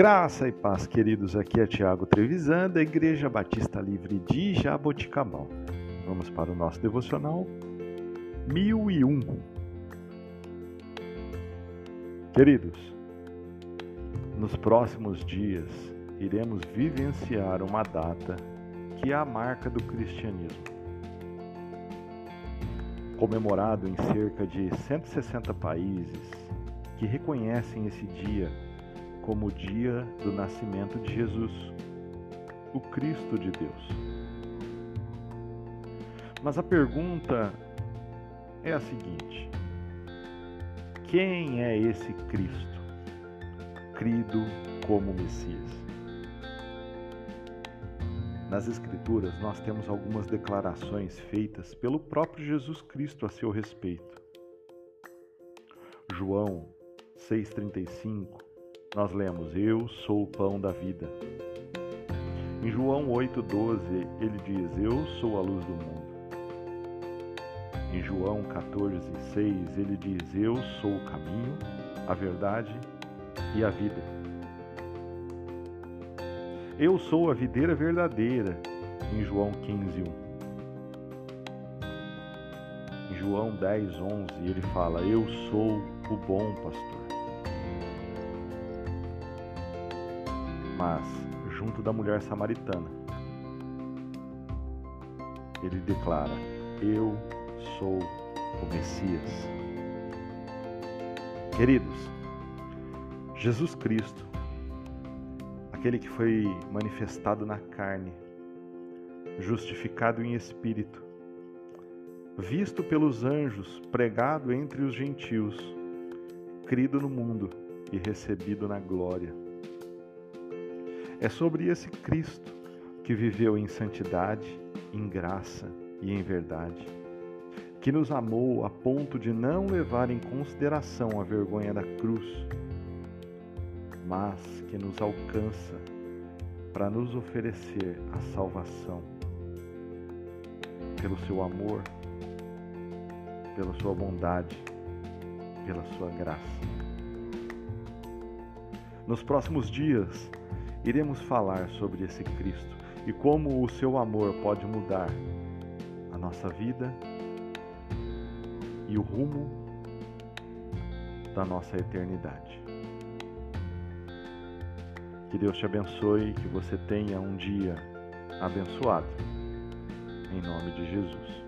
Graça e paz, queridos. Aqui é Tiago Trevisan, da Igreja Batista Livre de Jaboticabal. Vamos para o nosso devocional 1001. Queridos, nos próximos dias iremos vivenciar uma data que é a marca do cristianismo. Comemorado em cerca de 160 países que reconhecem esse dia como o dia do nascimento de Jesus, o Cristo de Deus. Mas a pergunta é a seguinte: quem é esse Cristo, crido como Messias? Nas Escrituras, nós temos algumas declarações feitas pelo próprio Jesus Cristo a seu respeito. João 6,35 nós lemos: Eu sou o pão da vida. Em João 8,12, ele diz: Eu sou a luz do mundo. Em João 14,6, ele diz: Eu sou o caminho, a verdade e a vida. Eu sou a videira verdadeira, em João 15,1. Em João 10,11, ele fala: Eu sou o bom pastor. Mas junto da mulher samaritana. Ele declara: Eu sou o Messias. Queridos, Jesus Cristo, aquele que foi manifestado na carne, justificado em espírito, visto pelos anjos, pregado entre os gentios, crido no mundo e recebido na glória é sobre esse Cristo que viveu em santidade, em graça e em verdade, que nos amou a ponto de não levar em consideração a vergonha da cruz, mas que nos alcança para nos oferecer a salvação pelo seu amor, pela sua bondade, pela sua graça. Nos próximos dias, iremos falar sobre esse Cristo e como o seu amor pode mudar a nossa vida e o rumo da nossa eternidade. Que Deus te abençoe, que você tenha um dia abençoado. Em nome de Jesus.